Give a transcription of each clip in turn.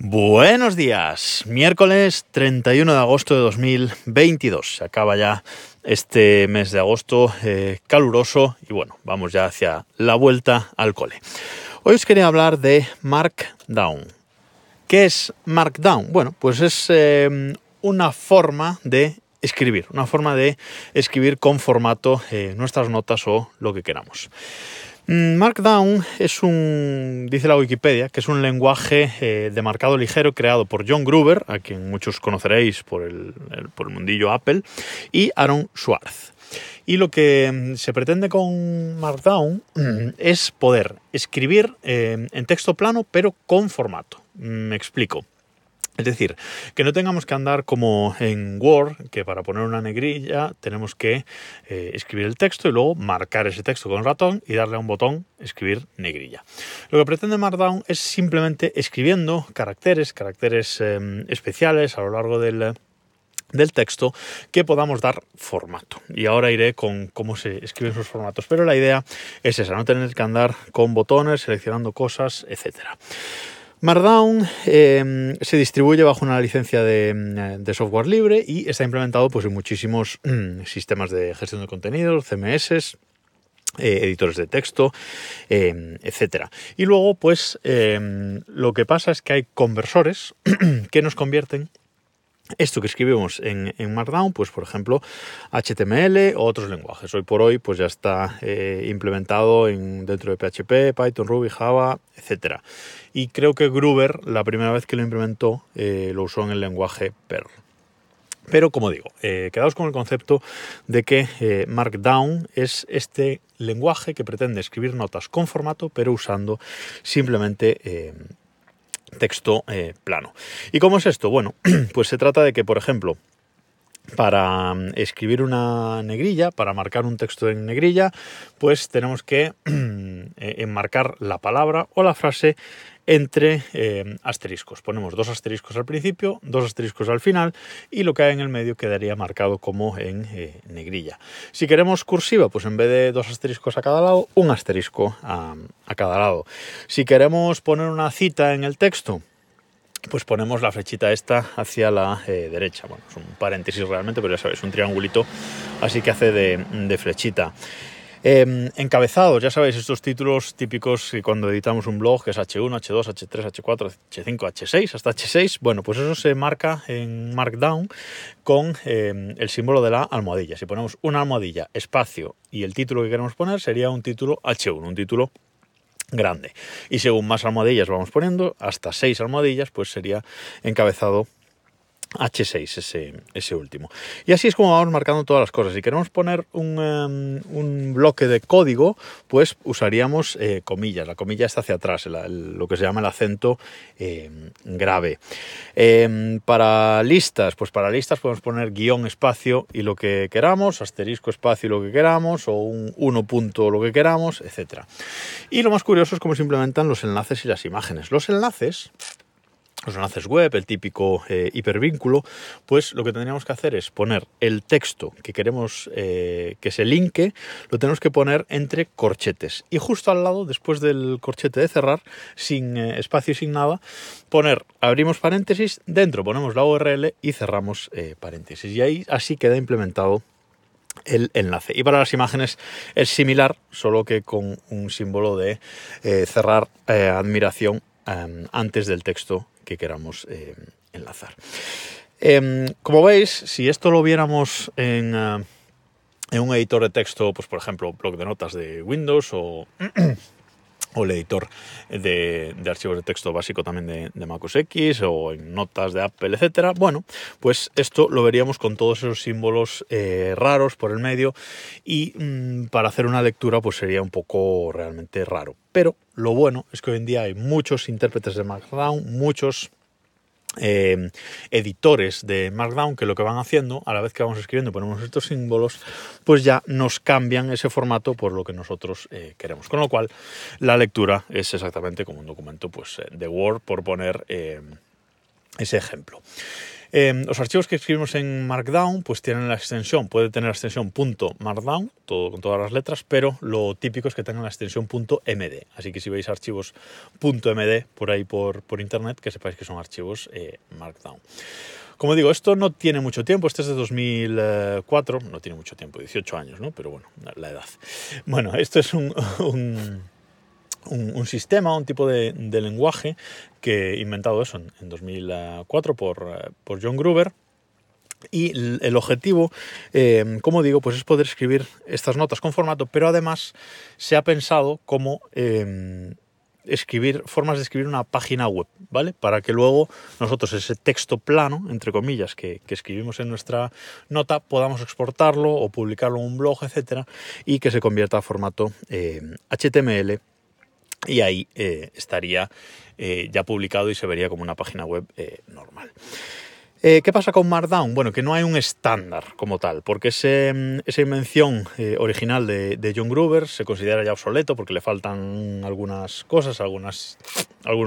Buenos días, miércoles 31 de agosto de 2022. Se acaba ya este mes de agosto eh, caluroso y bueno, vamos ya hacia la vuelta al cole. Hoy os quería hablar de Markdown. ¿Qué es Markdown? Bueno, pues es eh, una forma de escribir, una forma de escribir con formato eh, nuestras notas o lo que queramos. Mm, Markdown es un, dice la Wikipedia, que es un lenguaje eh, de marcado ligero creado por John Gruber, a quien muchos conoceréis por el, por el mundillo Apple, y Aaron Swartz. Y lo que mm, se pretende con Markdown mm, es poder escribir eh, en texto plano, pero con formato. Me explico. Es decir, que no tengamos que andar como en Word, que para poner una negrilla tenemos que eh, escribir el texto y luego marcar ese texto con ratón y darle a un botón escribir negrilla. Lo que pretende Markdown es simplemente escribiendo caracteres, caracteres em, especiales a lo largo del, del texto que podamos dar formato. Y ahora iré con cómo se escriben esos formatos. Pero la idea es esa, no tener que andar con botones, seleccionando cosas, etcétera. Markdown em, se distribuye bajo una licencia de, software libre y está implementado pues, en muchísimos mm, sistemas de gestión de contenidos, CMS, eh, editores de texto, em, etcétera. Y luego, pues, em, lo que pasa es que hay conversores que nos convierten esto que escribimos en, Markdown, pues por ejemplo HTML o otros lenguajes. Hoy por hoy pues ya está eh, implementado en, dentro de PHP, Python, Ruby, Java, etc. Y creo que Gruber la primera vez que lo implementó eh, lo usó en el lenguaje Perl. Pero como digo, eh, quedaos con el concepto de que Markdown es este lenguaje que pretende escribir notas con formato, pero usando simplemente texto eh, plano. ¿Y cómo es esto? Bueno, pues se trata de que, por ejemplo, para mm, escribir una negrilla, para marcar un texto en negrilla, pues tenemos que eh, enmarcar la palabra o la frase entre eh, asteriscos. Ponemos dos asteriscos al principio, dos asteriscos al final y lo que hay en el medio quedaría marcado como en eh, negrilla. Si queremos cursiva, pues en vez de dos asteriscos a cada lado, un asterisco a, cada lado. Si queremos poner una cita en el texto, pues ponemos la flechita esta hacia la eh, derecha. Bueno, es un paréntesis realmente, pero ya sabéis, un triangulito así que hace de, flechita. Eh, encabezados, ya sabéis, estos títulos típicos que cuando editamos un blog, que es H1, H2, H3, H4, H5, H6, hasta H6, bueno, pues eso se marca en Markdown con em, el símbolo de la almohadilla. Si ponemos una almohadilla, espacio y el título que queremos poner, sería un título H1, un título grande. Y según más almohadillas vamos poniendo, hasta 6 almohadillas, pues sería encabezado H6, ese, ese, último. Y así es como vamos marcando todas las cosas. Si queremos poner un, em, bloque de código, pues usaríamos eh, comillas. La comilla está hacia atrás, lo que se llama el acento em, grave. Em, para listas, pues para listas podemos poner guion espacio y lo que queramos, asterisco espacio y lo que queramos, o un 1 punto lo que queramos, etc. Y lo más curioso es cómo se implementan los enlaces y las imágenes. Los enlaces los enlaces web, el típico eh, hipervínculo, pues lo que tendríamos que hacer es poner el texto que queremos eh, que se linke, lo tenemos que poner entre corchetes. Y justo al lado, después del corchete de cerrar, sin eh, espacio y sin nada, poner, abrimos paréntesis, dentro ponemos la URL y cerramos paréntesis. Y ahí así queda implementado el enlace. Y para las imágenes es similar, solo que con un símbolo de cerrar admiración antes del texto que queramos eh, enlazar. Em, como veis, si esto lo viéramos en, eh, en, un editor de texto, pues por ejemplo, blog de notas de Windows o, el editor de, archivos de texto básico también de, de MacOS X o en notas de Apple, etcétera. Bueno, pues esto lo veríamos con todos esos símbolos eh, raros por el medio y mm, para hacer una lectura pues sería un poco realmente raro. Pero lo bueno es que hoy en día hay muchos intérpretes de Markdown, muchos eh, editores de Markdown que lo que van haciendo, a la vez que vamos escribiendo ponemos estos símbolos, pues ya nos cambian ese formato por lo que nosotros eh, queremos. Con lo cual, la lectura es exactamente como un documento pues, eh, de Word, por poner ese ejemplo. Em, los archivos que escribimos en Markdown pues tienen la extensión, puede tener la extensión .markdown, todo con todas las letras, pero lo típico es que tengan la extensión .md. Así que si veis archivos .md por ahí por, por internet, que sepáis que son archivos eh, Markdown. Como digo, esto no tiene mucho tiempo, este es de 2004, no tiene mucho tiempo, 18 años, ¿no? Pero bueno, la edad. Bueno, esto es un, un, sistema, un tipo de, lenguaje que inventado eso en, 2004 por, por John Gruber. Y el objetivo, eh, como digo, pues es poder escribir estas notas con formato, pero además se ha pensado como eh, escribir, formas de escribir una página web, ¿vale? Para que luego nosotros ese texto plano, entre comillas, que, escribimos en nuestra nota, podamos exportarlo o publicarlo en un blog, etcétera, y que se convierta a formato HTML eh, y ahí eh, estaría eh, ya publicado y se vería como una página web normal. Eh, ¿Qué pasa con Markdown? Bueno, que no hay un estándar como tal, porque esa invención original de, John Gruber se considera ya obsoleto porque le faltan algunas cosas, algunos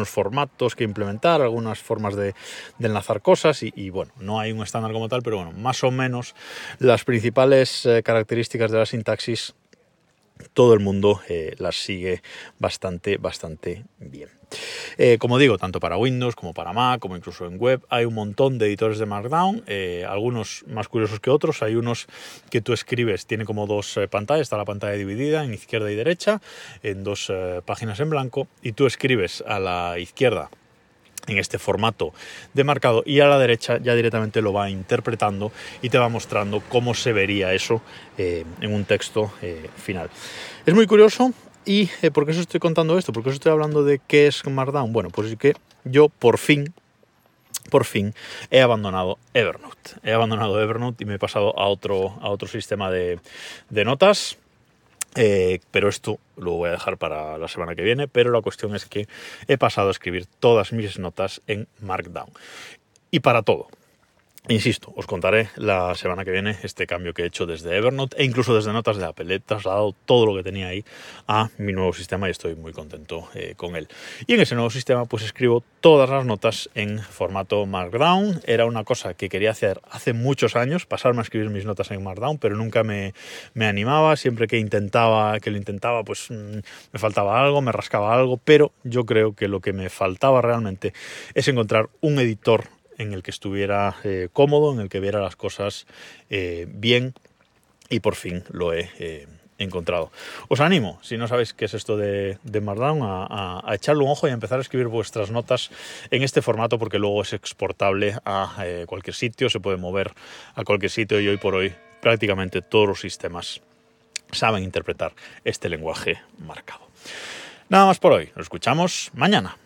formatos que implementar, algunas formas de, enlazar cosas y, bueno, no hay un estándar como tal, pero bueno, más o menos las principales características de la sintaxis todo el mundo las sigue bastante, bastante bien. Eh, como digo, tanto para Windows como para Mac, como incluso en web, hay un montón de editores de Markdown, eh, algunos más curiosos que otros. Hay unos que tú escribes, tiene como dos eh, pantallas, está la pantalla dividida en izquierda y derecha, en dos páginas en blanco, y tú escribes a la izquierda en este formato de marcado y a la derecha ya directamente lo va interpretando y te va mostrando cómo se vería eso en un texto final. Es muy curioso, ¿Y eh, por qué os estoy contando esto? ¿Por qué os estoy hablando de qué es Markdown? Bueno, pues es que yo por fin, por fin, he abandonado Evernote. He abandonado Evernote y me he pasado a otro, a otro sistema de, notas. Eh, pero esto lo voy a dejar para la semana que viene. Pero la cuestión es que he pasado a escribir todas mis notas en Markdown. Y para todo, Insisto, os contaré la semana que viene este cambio que he hecho desde Evernote e incluso desde notas de Apple. He trasladado todo lo que tenía ahí a mi nuevo sistema y estoy muy contento eh, con él. Y en ese nuevo sistema pues escribo todas las notas en formato Markdown. Era una cosa que quería hacer hace muchos años, pasarme a escribir mis notas en Markdown, pero nunca me, me animaba. Siempre que intentaba, que lo intentaba, pues mm, me faltaba algo, me rascaba algo, pero yo creo que lo que me faltaba realmente es encontrar un editor en el que estuviera eh, cómodo, en el que viera las cosas eh, bien y por fin lo he eh, encontrado. Os animo, si no sabéis qué es esto de, Markdown, a, echarle un ojo y a empezar a escribir vuestras notas en este formato porque luego es exportable a cualquier sitio, se puede mover a cualquier sitio y hoy por hoy prácticamente todos los sistemas saben interpretar este lenguaje marcado. Nada más por hoy, nos escuchamos mañana.